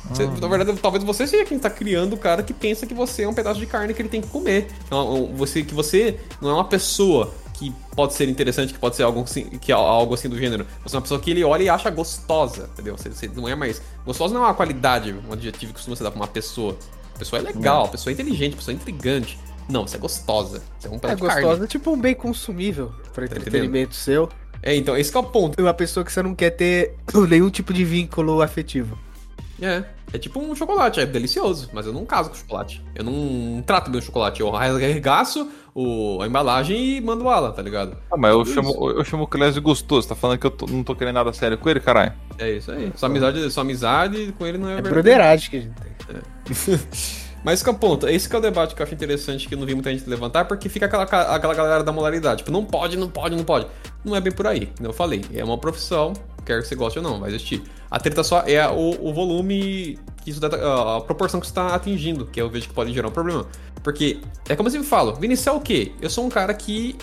Você- Na verdade, talvez você seja quem tá criando o cara que pensa que você é um pedaço de carne que ele tem que comer. Então, você, que você não é uma pessoa que pode ser interessante, que pode ser algo assim, que é algo assim do gênero. Você é uma pessoa que ele olha e acha gostosa, entendeu? Você, você não é mais. Gostosa não é uma qualidade, um adjetivo que costuma ser dado pra uma pessoa. A pessoa é legal, a pessoa é inteligente, a pessoa é intrigante. Não, você é gostosa. Você é um É pedaço de carne. gostosa, tipo um bem consumível pra entretenimento seu. É, então, esse que é o ponto. Uma pessoa que você não quer ter [LAUGHS] nenhum tipo de vínculo afetivo. É, é tipo um chocolate, é delicioso, mas eu não caso com chocolate. Eu não trato bem o chocolate, eu arregaço o, a embalagem e mando bala, tá ligado? Ah, mas eu Tudo chamo, eu chamo o Clésio gostoso. Tá falando que eu tô- não tô querendo nada sério com ele, caralho? É isso aí. Sua amizade, sua amizade com ele não é, É verdade. broderagem que a gente tem. [LAUGHS] Mas que é o ponto, esse que é o debate que eu acho interessante que eu não vi muita gente levantar, porque fica aquela, aquela galera da moralidade, tipo, não pode, não pode, não pode. Não é bem por aí, eu falei, é uma profissão, quer que você goste ou não, vai existir. A treta só é o, o volume, que isso dá- a proporção que você está atingindo, que eu vejo que pode gerar um problema. Porque é como eu sempre falo, Vinicius é o quê? Eu sou um cara que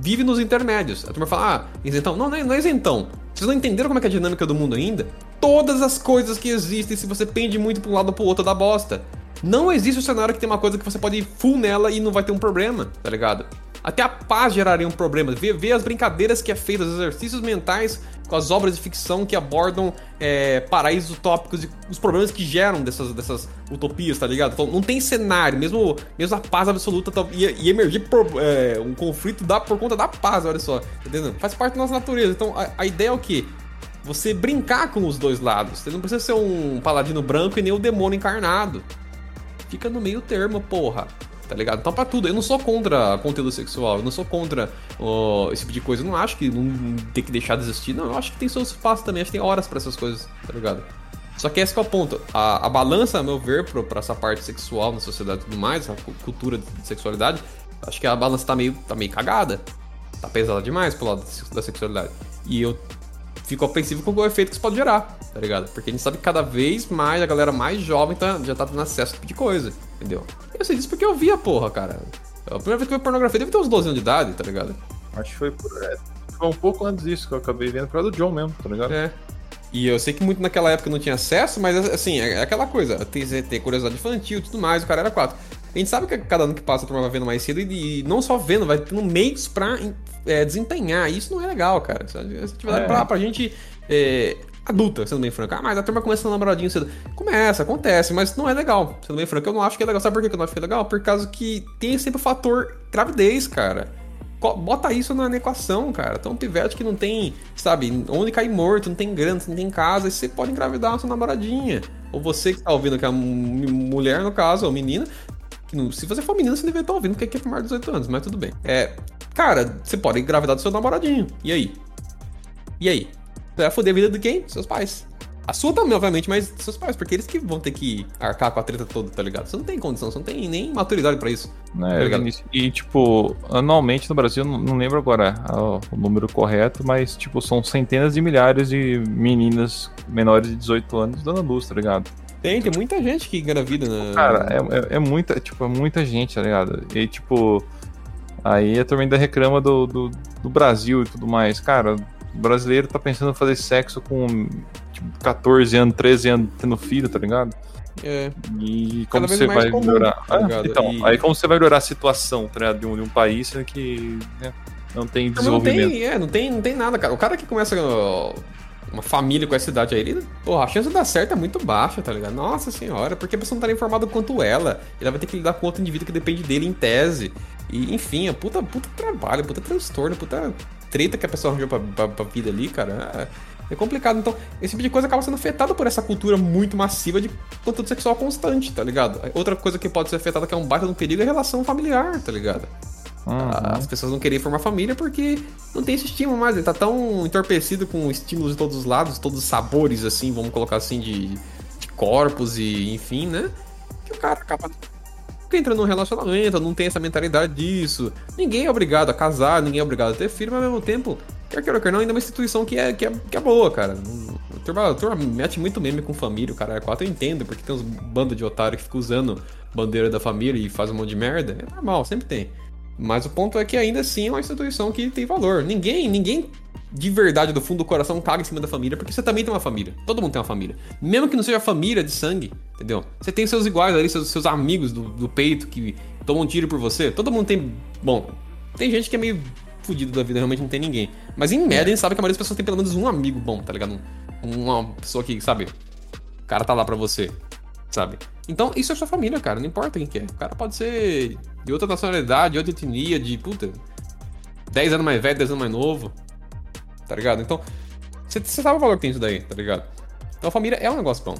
vive nos intermédios. A turma fala, ah, isentão. Não, não é, não é isentão. Vocês não entenderam como é é a dinâmica do mundo ainda? Todas as coisas que existem, se você pende muito pra um lado ou pro outro, dá bosta. Não existe um cenário que tem uma coisa que você pode ir full nela e não vai ter um problema, tá ligado? Até a paz geraria um problema. Vê as brincadeiras que é feito, os exercícios mentais com as obras de ficção que abordam é, paraísos utópicos e os problemas que geram dessas, dessas utopias, tá ligado? Então, não tem cenário, mesmo, mesmo a paz absoluta tá- emergir por, é, um conflito da, por conta da paz, olha só. Tá? Faz parte da nossa natureza. Então, a, a ideia é o quê? Você brincar com os dois lados. Você não precisa ser um paladino branco e nem o demônio encarnado fica no meio termo, porra. Tá ligado? Então, pra tudo. Eu não sou contra conteúdo sexual, eu não sou contra ó, esse tipo de coisa. Eu não acho que não tem que deixar de existir. Não, eu acho que tem seu espaço também. Acho que tem horas pra essas coisas, tá ligado? Só que esse é o ponto. A, a balança, a meu ver, pro, pra essa parte sexual na sociedade e tudo mais, cu- cultura de sexualidade, acho que a balança tá meio, tá meio cagada. Tá pesada demais pro lado da sexualidade. E eu fico apreensivo com o efeito que isso pode gerar, tá ligado? Porque a gente sabe que cada vez mais a galera mais jovem tá, já tá tendo acesso a esse tipo de coisa, entendeu? Eu sei disso porque eu vi a porra, cara. A primeira vez que eu vi pornografia deve ter uns 12 anos de idade, tá ligado? Acho que foi por. é, foi um pouco antes disso que eu acabei vendo por causa do John mesmo, tá ligado? É. E eu sei que muito naquela época não tinha acesso, mas assim, é aquela coisa, tem, tem curiosidade infantil e tudo mais, o cara era 4. A gente sabe que cada ano que passa a turma vai vendo mais cedo e, e não só vendo, vai tendo meios pra é, desempenhar. E isso não é legal, cara. Essa essa atividade É. pra, pra gente é, adulta, sendo bem franco. Ah, mas a turma começa a namoradinho cedo. Começa, acontece, mas não é legal. Sendo bem franco, eu não acho que é legal. Sabe por que eu não acho que é legal? Por causa que tem sempre o fator gravidez, cara. Bota isso na equação, cara. Então, um pivete que não tem, sabe, onde cair morto, não tem grana, não tem casa, e você pode engravidar a sua namoradinha. Ou você que tá ouvindo, que é mu- mulher, no caso, ou menina, se você for menina, você deveria estar ouvindo, porque aqui é por mais de 18 anos, mas tudo bem. É, cara, você pode engravidar do seu namoradinho. E aí? E aí? Você vai foder a vida de quem? Seus pais. A sua também, obviamente, mas seus pais, porque eles que vão ter que arcar com a treta toda, tá ligado? Você não tem condição, você não tem nem maturidade pra isso. Né, Tá e, tipo, anualmente no Brasil, não, não lembro agora ah, o número correto, mas, tipo, são centenas de milhares de meninas menores de 18 anos dando luz, tá ligado? Tem, tem muita gente que engravida, né? Cara, é, é, é muita, tipo, é muita gente, tá ligado? E, tipo, aí a turma ainda reclama do, do, do Brasil e tudo mais. Cara, o brasileiro tá pensando em fazer sexo com, tipo, 14 anos, 13 anos tendo filho, tá ligado? É. E como você vai comum, melhorar. tá Ah, então, E- aí como você vai melhorar a situação tá ligado? de, um, de um país que né, não tem Mas não desenvolvimento. tem, é, não tem, não tem nada, cara. O cara que começa uma família com essa idade aí, ele, porra, a chance de dar certo é muito baixa, tá ligado? Nossa senhora, porque a pessoa não tá informada quanto ela. Ele vai ter que lidar com outro indivíduo que depende dele em tese. E, enfim, é puta, puta trabalho, puta transtorno, puta treta que a pessoa arranjou pra, pra, pra vida ali, cara. É, é complicado. Então, esse tipo de coisa acaba sendo afetado por essa cultura muito massiva de conteúdo sexual constante, tá ligado? Outra coisa que pode ser afetada, que é um baita um perigo, é a relação familiar, tá ligado? Uhum. As pessoas não querem formar família porque não tem esse estímulo mais. Ele tá tão entorpecido com estímulos de todos os lados, todos os sabores, assim, vamos colocar assim, de, de corpos e enfim, né? Que o cara acaba entra num relacionamento, não tem essa mentalidade disso. Ninguém é obrigado a casar, ninguém é obrigado a ter filho, mas ao mesmo tempo, quer queira quer não, ainda é uma instituição que é, que é, que é boa, cara. Turma, turma mete muito meme com família, o cara é quatro, eu entendo, porque tem uns bandos de otário que ficam usando bandeira da família e faz um monte de merda. É normal, sempre tem. Mas o ponto é que ainda assim é uma instituição que tem valor. Ninguém, ninguém de verdade, do fundo do coração, caga em cima da família, porque você também tem uma família. Todo mundo tem uma família. Mesmo que não seja família de sangue, entendeu? Você tem seus iguais ali, seus, seus amigos do, do peito que tomam um tiro por você. Todo mundo tem. Bom, tem gente que é meio fudido da vida, realmente não tem ninguém. Mas em média, a gente sabe que a maioria das pessoas tem pelo menos um amigo bom, tá ligado? Um- Uma pessoa que, sabe, o cara tá lá pra você, sabe? Então, isso é sua família, cara, não importa quem que é. O cara pode ser de outra nacionalidade, de outra etnia, de puta, 10 anos mais velho, 10 anos mais novo, tá ligado? Então, você sabe o valor que tem isso daí, tá ligado? Então a família é um negócio bom.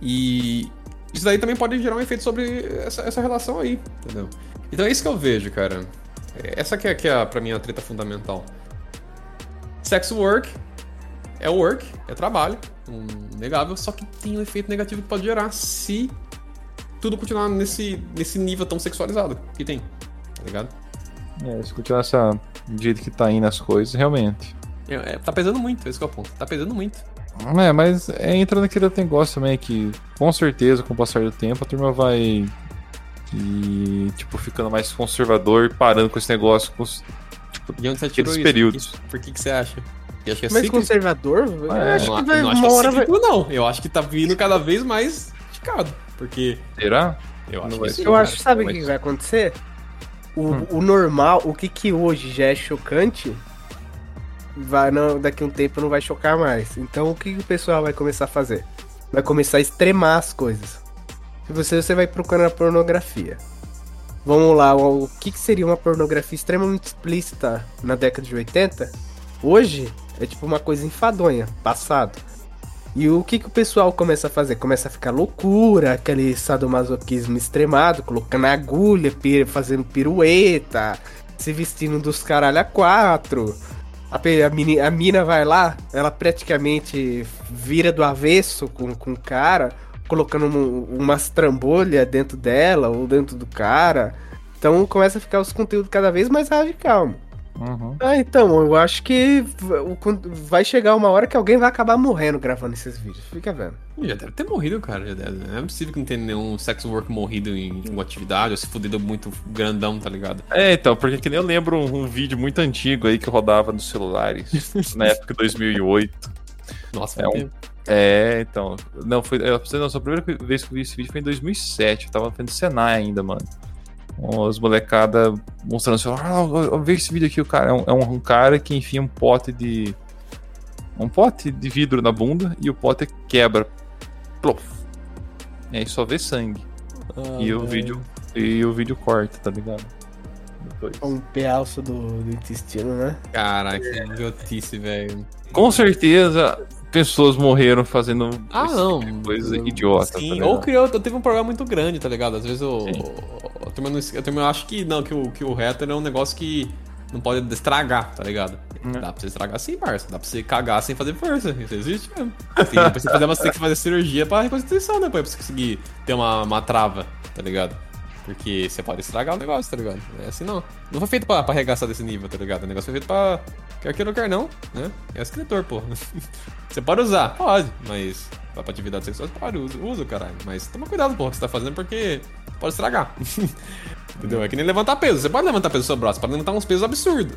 E isso daí também pode gerar um efeito sobre essa, essa relação aí, entendeu? Então é isso que eu vejo, cara. Essa que é, que é pra mim, a treta fundamental. Sex work é work, é trabalho, um negável, só que tem um efeito negativo que pode gerar se tudo continuar nesse, nesse nível tão sexualizado que tem, tá ligado? É, se continuar essa, do jeito que tá indo as coisas, realmente. É, é, tá pesando muito, esse que é o ponto. Tá pesando muito. É, mas é, entra naquele negócio também que, com certeza, com o passar do tempo, a turma vai. E, tipo, ficando mais conservador, parando com esse negócio, com os, tipo, E onde você tirou isso? períodos. Por que, que você acha? Acha que é Mas cíclico? conservador, eu É, acho não, que vai, não acho uma que é hora vai. cíclico, não. Eu acho que tá vindo cada vez mais esticado. Porque Será? eu acho Não que vai sim, ser. Eu acho, sabe o que vai acontecer? O, Hum. o normal, o que que hoje já é chocante, vai não, daqui a um tempo não vai chocar mais. Então o que, que o pessoal vai começar a fazer? Vai começar a extremar as coisas. Se você, você vai procurando a pornografia. Vamos lá, o, o que, que seria uma pornografia extremamente explícita na década de 80? Hoje é tipo uma coisa enfadonha, passado. E o que, que o pessoal começa a fazer? Começa a ficar loucura, aquele sadomasoquismo extremado, colocando agulha, pi- fazendo pirueta, se vestindo dos caralho a quatro. A, a, mini- a mina vai lá, ela praticamente vira do avesso com, com o cara, colocando um- umas trambolhas dentro dela ou dentro do cara. Então começa a ficar os conteúdos cada vez mais radical. Uhum. Ah, então, eu acho que vai chegar uma hora que alguém vai acabar morrendo gravando esses vídeos. Fica vendo. Já deve ter morrido, cara. Já deve. Não é possível que não tenha nenhum sex work morrido em uma atividade ou se fudido muito grandão, tá ligado? É, então, porque que nem eu lembro um, um vídeo muito antigo aí que rodava nos celulares, [LAUGHS] na época de 2008. Nossa, É um- tempo. É, então. Não, foi. Eu, não, a primeira vez que eu vi esse vídeo foi em 2007. Eu tava fazendo Senai ainda, mano. Os molecada mostrando assim, ah, vê esse vídeo aqui, o cara. É um, é um cara que enfia um pote de. Um pote de vidro na bunda e o pote quebra. Plof. E aí só vê sangue. e o vídeo. E o vídeo corta, tá ligado? Depois. Um pedaço do, do intestino, né? Caraca, que idiotice, velho. Com certeza, pessoas morreram fazendo Ah, não. tipo coisa idiota. Sim, tá ou criou, teve um problema muito grande, tá ligado? Às vezes eu, também não, eu também acho que não, que o, que o hétero é um negócio que não pode estragar, tá ligado? Hum. Dá pra você estragar sim, parça. Dá pra você cagar sem fazer força. Isso existe mesmo. Tem, pra você fazer, você tem que fazer cirurgia pra reconstituição, né? Pra você conseguir ter uma, uma trava, tá ligado? Porque você pode estragar o negócio, tá ligado? É assim não. Não foi feito pra, pra arregaçar desse nível, tá ligado? O negócio foi feito pra. Quer queira ou quer não, né? É escritor, pô. [LAUGHS] Você pode usar? Pode, mas. Pra pra atividade sexual, você pode, usa, usa, caralho. Mas toma cuidado, pô, o que você tá fazendo, porque pode estragar. [LAUGHS] Entendeu? É que nem levantar peso. Você pode levantar peso do seu braço, pode levantar uns pesos absurdos.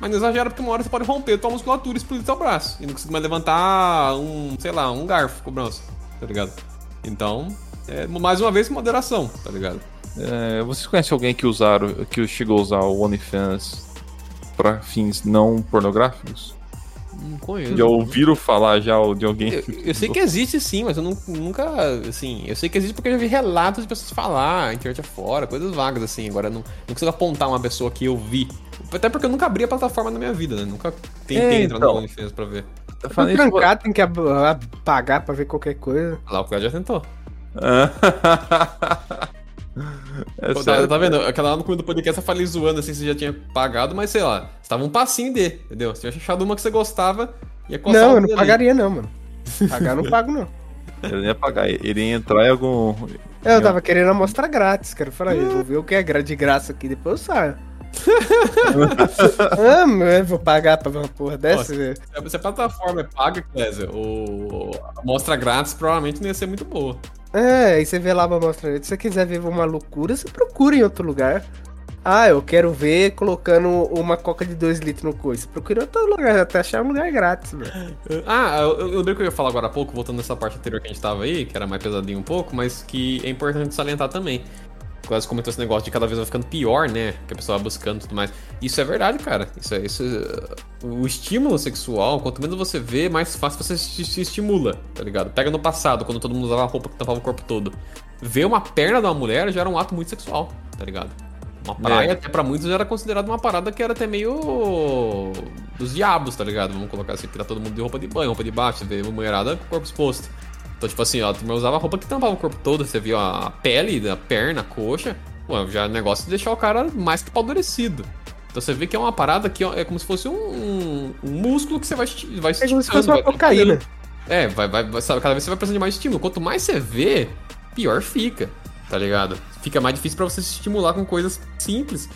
Mas não exagera, porque uma hora você pode romper tua musculatura e explodir seu braço. E não conseguir mais levantar um, sei lá, um garfo com o braço, tá ligado? Então, é, mais uma vez, moderação, tá ligado? É, vocês conhecem alguém que usaram, que chegou a usar o OnlyFans pra fins não pornográficos? Não conheço. Já ouviram falar já de alguém? Eu, eu sei que existe sim, mas eu nu- nunca, assim, eu sei que existe porque eu já vi relatos de pessoas falar, internet afora, coisas vagas assim. Agora não, não consigo apontar uma pessoa que eu vi. Até porque eu nunca abri a plataforma na minha vida, né? Nunca tentei É, entrar então. no OnlyFans pra ver. Falei isso- trancar, tem que apagar pra ver qualquer coisa. Lá o cara já tentou. [LAUGHS] é Pô, tá, sério. tá vendo? Aquela lá no começo do podcast eu falei zoando assim, você já tinha pagado, mas sei lá, você tava um passinho de, entendeu? Você tinha achado uma que você gostava ia coçar Não, eu não ali. pagaria não, mano. Pagar eu não pago não. Ele ia pagar, ele ia entrar em algum. Eu tava querendo amostra grátis, quero falar isso. Vou ver o que é gra- de graça aqui, depois eu saio. [LAUGHS] ah, mas eu vou pagar pra ver uma porra dessa? Se a- Se a plataforma é paga, Clésia, o a amostra grátis provavelmente não ia ser muito boa. É, aí você vê lá pra mostrar. Se você quiser ver uma loucura, você procura em outro lugar. Ah, eu quero ver colocando uma coca de 2 litros no coice. Procura em outro lugar, até achar um lugar grátis, velho. [LAUGHS] Ah, eu, eu lembrei que eu ia falar agora há pouco, voltando nessa parte anterior que a gente tava aí, que era mais pesadinho um pouco, mas que é importante salientar também. Quase comentou esse negócio de cada vez vai ficando pior, né? Que a pessoa vai buscando e tudo mais. Isso é verdade, cara. Isso é, isso é- O estímulo sexual, quanto menos você vê, mais fácil você se, estimula, tá ligado? Pega no passado, quando todo mundo usava roupa que tampava o corpo todo. Ver uma perna de uma mulher já era um ato muito sexual, tá ligado? Uma praia, É. até pra muitos, era considerada uma parada que era até meio. dos diabos, tá ligado? Vamos colocar assim, porque tá todo mundo de roupa de banho, roupa de baixo, você vê uma mulherada com o corpo exposto. Então, tipo assim, ó, a turma usava roupa que tampava o corpo todo, você viu a pele, a perna, a coxa. Pô, já é negócio de deixar o cara mais que padurecido. Então você vê que é uma parada que é como se fosse um, um músculo que você vai, vai É como se fosse uma cocaína. é, vai, vai, vai- sabe, cada vez você vai precisando de mais estímulo. Quanto mais você vê, pior fica, tá ligado? Fica mais difícil pra você se estimular com coisas simples.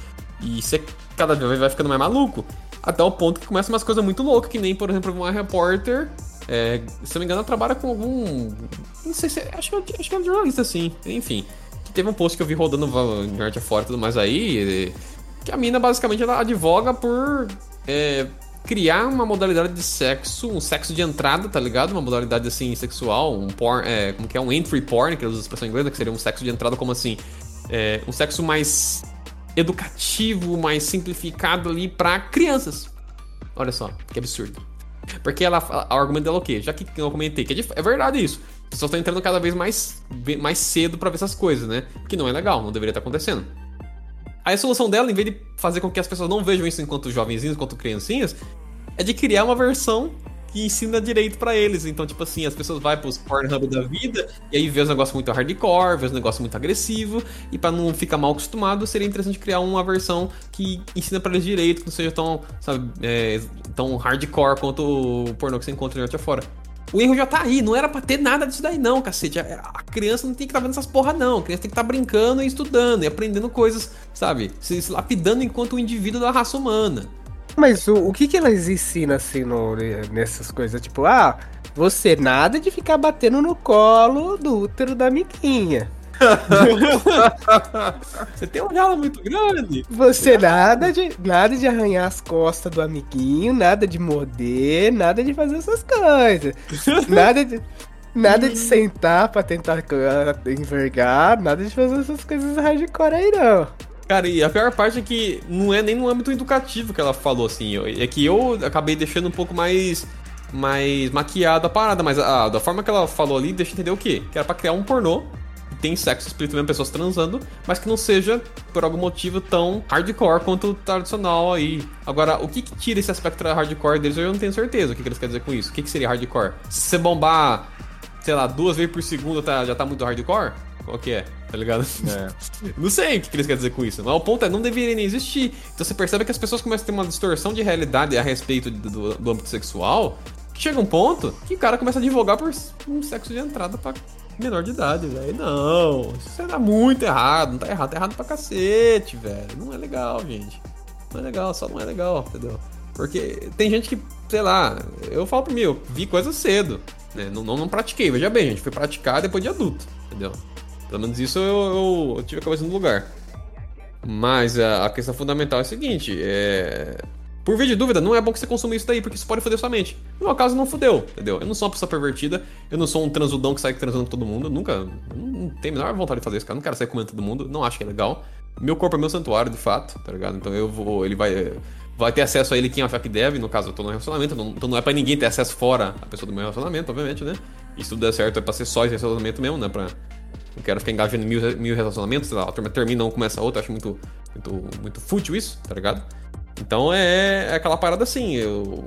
E você cada vez vai ficando mais maluco. Até o ponto que começa umas coisas muito loucas, que nem, por exemplo, uma repórter. É, se não me engano, ela trabalha com algum. Não sei se. é- Acho que, é- acho que é um jornalista, sim. Enfim. Que teve um post que eu vi rodando em arte afora e tudo mais aí. Que a mina basicamente ela advoga por. é, criar uma modalidade de sexo, um sexo de entrada, tá ligado? Uma modalidade assim sexual, um porn, é, como que é um entry porn, que usam a expressão inglesa, que seria um sexo de entrada como assim, é, um sexo mais educativo, mais simplificado ali pra crianças. Olha só, que absurdo. Porque ela, o argumento dela é o quê? Já que eu comentei, que é, dif- é verdade isso. As pessoas estão entrando cada vez mais, mais cedo pra ver essas coisas, né? Que não é legal, não deveria estar acontecendo. Aí a solução dela, em vez de fazer com que as pessoas não vejam isso enquanto jovenzinhos, enquanto criancinhas, é de criar uma versão que ensina direito pra eles. Então, tipo assim, as pessoas vão pros Pornhub da vida e aí vê os negócios muito hardcore, vê os negócios muito agressivo e pra não ficar mal acostumado, seria interessante criar uma versão que ensina pra eles direito, que não seja tão, sabe, é, tão hardcore quanto o pornô que você encontra em arte afora. O erro já tá aí, não era pra ter nada disso daí não, cacete. A criança não tem que estar vendo essas porra não, a criança tem que estar brincando e estudando e aprendendo coisas, sabe, se, se lapidando enquanto um indivíduo da raça humana. Mas o, o que que elas ensinam assim no, nessas coisas? Tipo, ah, você nada de ficar batendo no colo do útero da amiguinha. [LAUGHS] Você tem uma gala muito grande. Você nada de, nada de arranhar as costas do amiguinho, nada de morder, nada de fazer essas coisas. [LAUGHS] Nada de, nada de sentar pra tentar ah, envergar, nada de fazer essas coisas hardcore aí não. Cara, e a pior parte é que não é nem no âmbito educativo que ela falou, assim. É que eu acabei deixando um pouco mais. mais maquiada a parada, mas a, da forma que ela falou ali, deixa eu entender o quê? Que era pra criar um pornô. que Tem sexo explícito mesmo, pessoas transando, mas que não seja, por algum motivo, tão hardcore quanto o tradicional aí. Agora, o que, que tira esse aspecto hardcore deles, eu não tenho certeza o que, que eles querem dizer com isso. O que, que seria hardcore? Se você bombar, sei lá, duas vezes por segundo, tá, já tá muito hardcore? Qual que é? Tá ligado? [LAUGHS] Não sei o que eles querem dizer com isso, mas o ponto é, não deveria nem existir. Então você percebe que as pessoas começam a ter uma distorção de realidade a respeito do, do- do âmbito sexual, que chega um ponto que o cara começa a divulgar por um sexo de entrada pra menor de idade, velho. Não, isso tá muito errado, não tá errado, tá errado pra cacete, velho. Não é legal, gente. Não é legal, só não é legal, entendeu? Porque tem gente que, sei lá, eu falo pra mim, eu vi coisa cedo, né? Não, não, não pratiquei, veja bem, gente, fui praticar depois de adulto, entendeu? Pelo menos isso eu, eu- eu tive a cabeça no lugar. Mas a, a questão fundamental é a seguinte: é. Por via de dúvida, não é bom que você consuma isso daí, porque isso pode foder sua mente. No meu caso, não fudeu, entendeu? Eu não sou uma pessoa pervertida, eu não sou um transudão que sai transando todo mundo, eu nunca. Não, tenho a menor vontade de fazer isso, cara. Eu não quero sair comendo todo mundo, não acho que é legal. Meu corpo é meu santuário, de fato, tá ligado? Então eu vou. Ele vai. Vai ter acesso a ele quem achar que deve, no caso eu tô no relacionamento, não- então não é pra ninguém ter acesso fora a pessoa do meu relacionamento, obviamente, né? E se tudo der certo é pra ser só esse relacionamento mesmo, né? Pra, não quero ficar engajando em mil, mil relacionamentos, sei lá, a turma termina um, começa outro, acho muito, muito, muito fútil isso, tá ligado? Então é, é aquela parada assim, eu.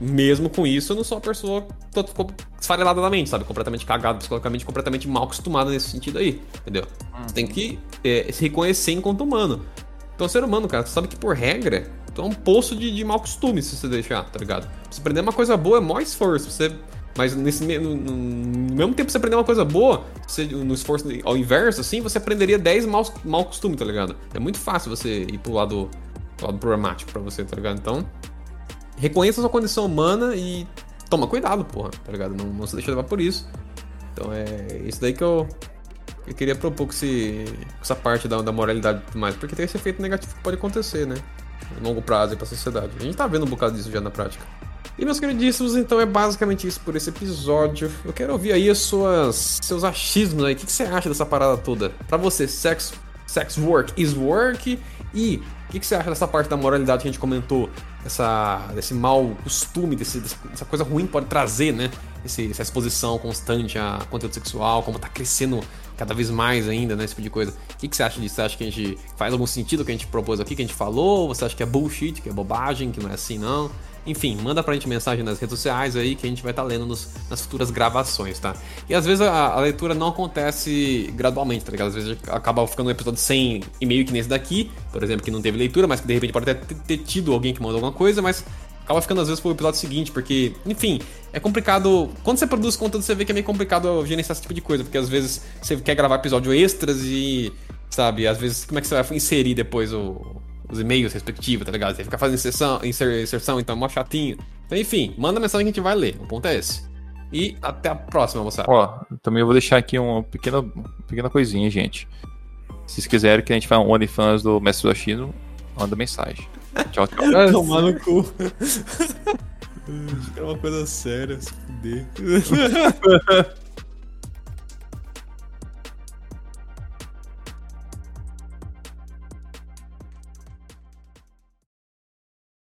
Mesmo com isso, eu não sou uma pessoa tô esfarelada da mente, sabe? Completamente cagado psicologicamente, completamente mal acostumada nesse sentido aí, entendeu? Você tem que é, se reconhecer enquanto humano. Então, ser humano, cara, tu sabe que por regra, tu é um poço de, de mau costume se você deixar, tá ligado? Pra você aprender uma coisa boa é maior esforço. Você, mas nesse, no, no- mesmo tempo que você aprender uma coisa boa, você, no esforço ao inverso, assim, você aprenderia 10 maus, mau costume, tá ligado? É muito fácil você ir pro lado, pro lado problemático pra você, tá ligado? Então, reconheça sua condição humana e toma cuidado, porra, tá ligado? Não, não se deixa levar por isso. Então é isso daí que eu, eu queria propor com, esse, com essa parte da, da moralidade e tudo mais, porque tem esse efeito negativo que pode acontecer, né? A longo prazo e pra sociedade. A gente tá vendo um bocado disso já na prática. E meus queridíssimos, então é basicamente isso por esse episódio. Eu quero ouvir aí as suas, seus achismos aí. O que, você acha dessa parada toda? Pra você, sex, sex work is work? E o que, você acha dessa parte da moralidade que a gente comentou? Essa, desse mau costume, desse, dessa coisa ruim que pode trazer, né? Esse, essa exposição constante a conteúdo sexual, como tá crescendo cada vez mais ainda, né? Esse tipo de coisa. O que, que você acha disso? Você acha que a gente faz algum sentido o que a gente propôs aqui, que a gente falou? Ou você acha que é bullshit, que é bobagem, que não é assim, não? Enfim, manda pra gente mensagem nas redes sociais aí que a gente vai estar tá lendo nos, nas futuras gravações, tá? E às vezes a, a, leitura não acontece gradualmente, tá ligado? Às vezes acaba ficando um episódio sem e-mail que nesse daqui, por exemplo, que não teve leitura, mas que de repente pode até ter, ter tido alguém que mandou alguma coisa, mas acaba ficando às vezes pro episódio seguinte, porque, enfim, é complicado. Quando você produz conteúdo, você vê que é meio complicado gerenciar esse tipo de coisa, porque às vezes você quer gravar episódio extras e, sabe, às vezes como é que você vai inserir depois o, os e-mails respectivos, tá ligado? Você fica fazendo inserção, inser, inserção então é mó chatinho. Então, enfim, manda mensagem que a gente vai ler. O ponto é esse. E até a próxima, moçada. Ó, também eu vou deixar aqui uma pequena, pequena coisinha, gente. Se vocês quiserem que a gente faça um OnlyFans do Mestre do Chino, manda mensagem. Tchau, tchau. [LAUGHS] Tomar no cu. [LAUGHS] Acho que era uma coisa séria, se fuder. [LAUGHS]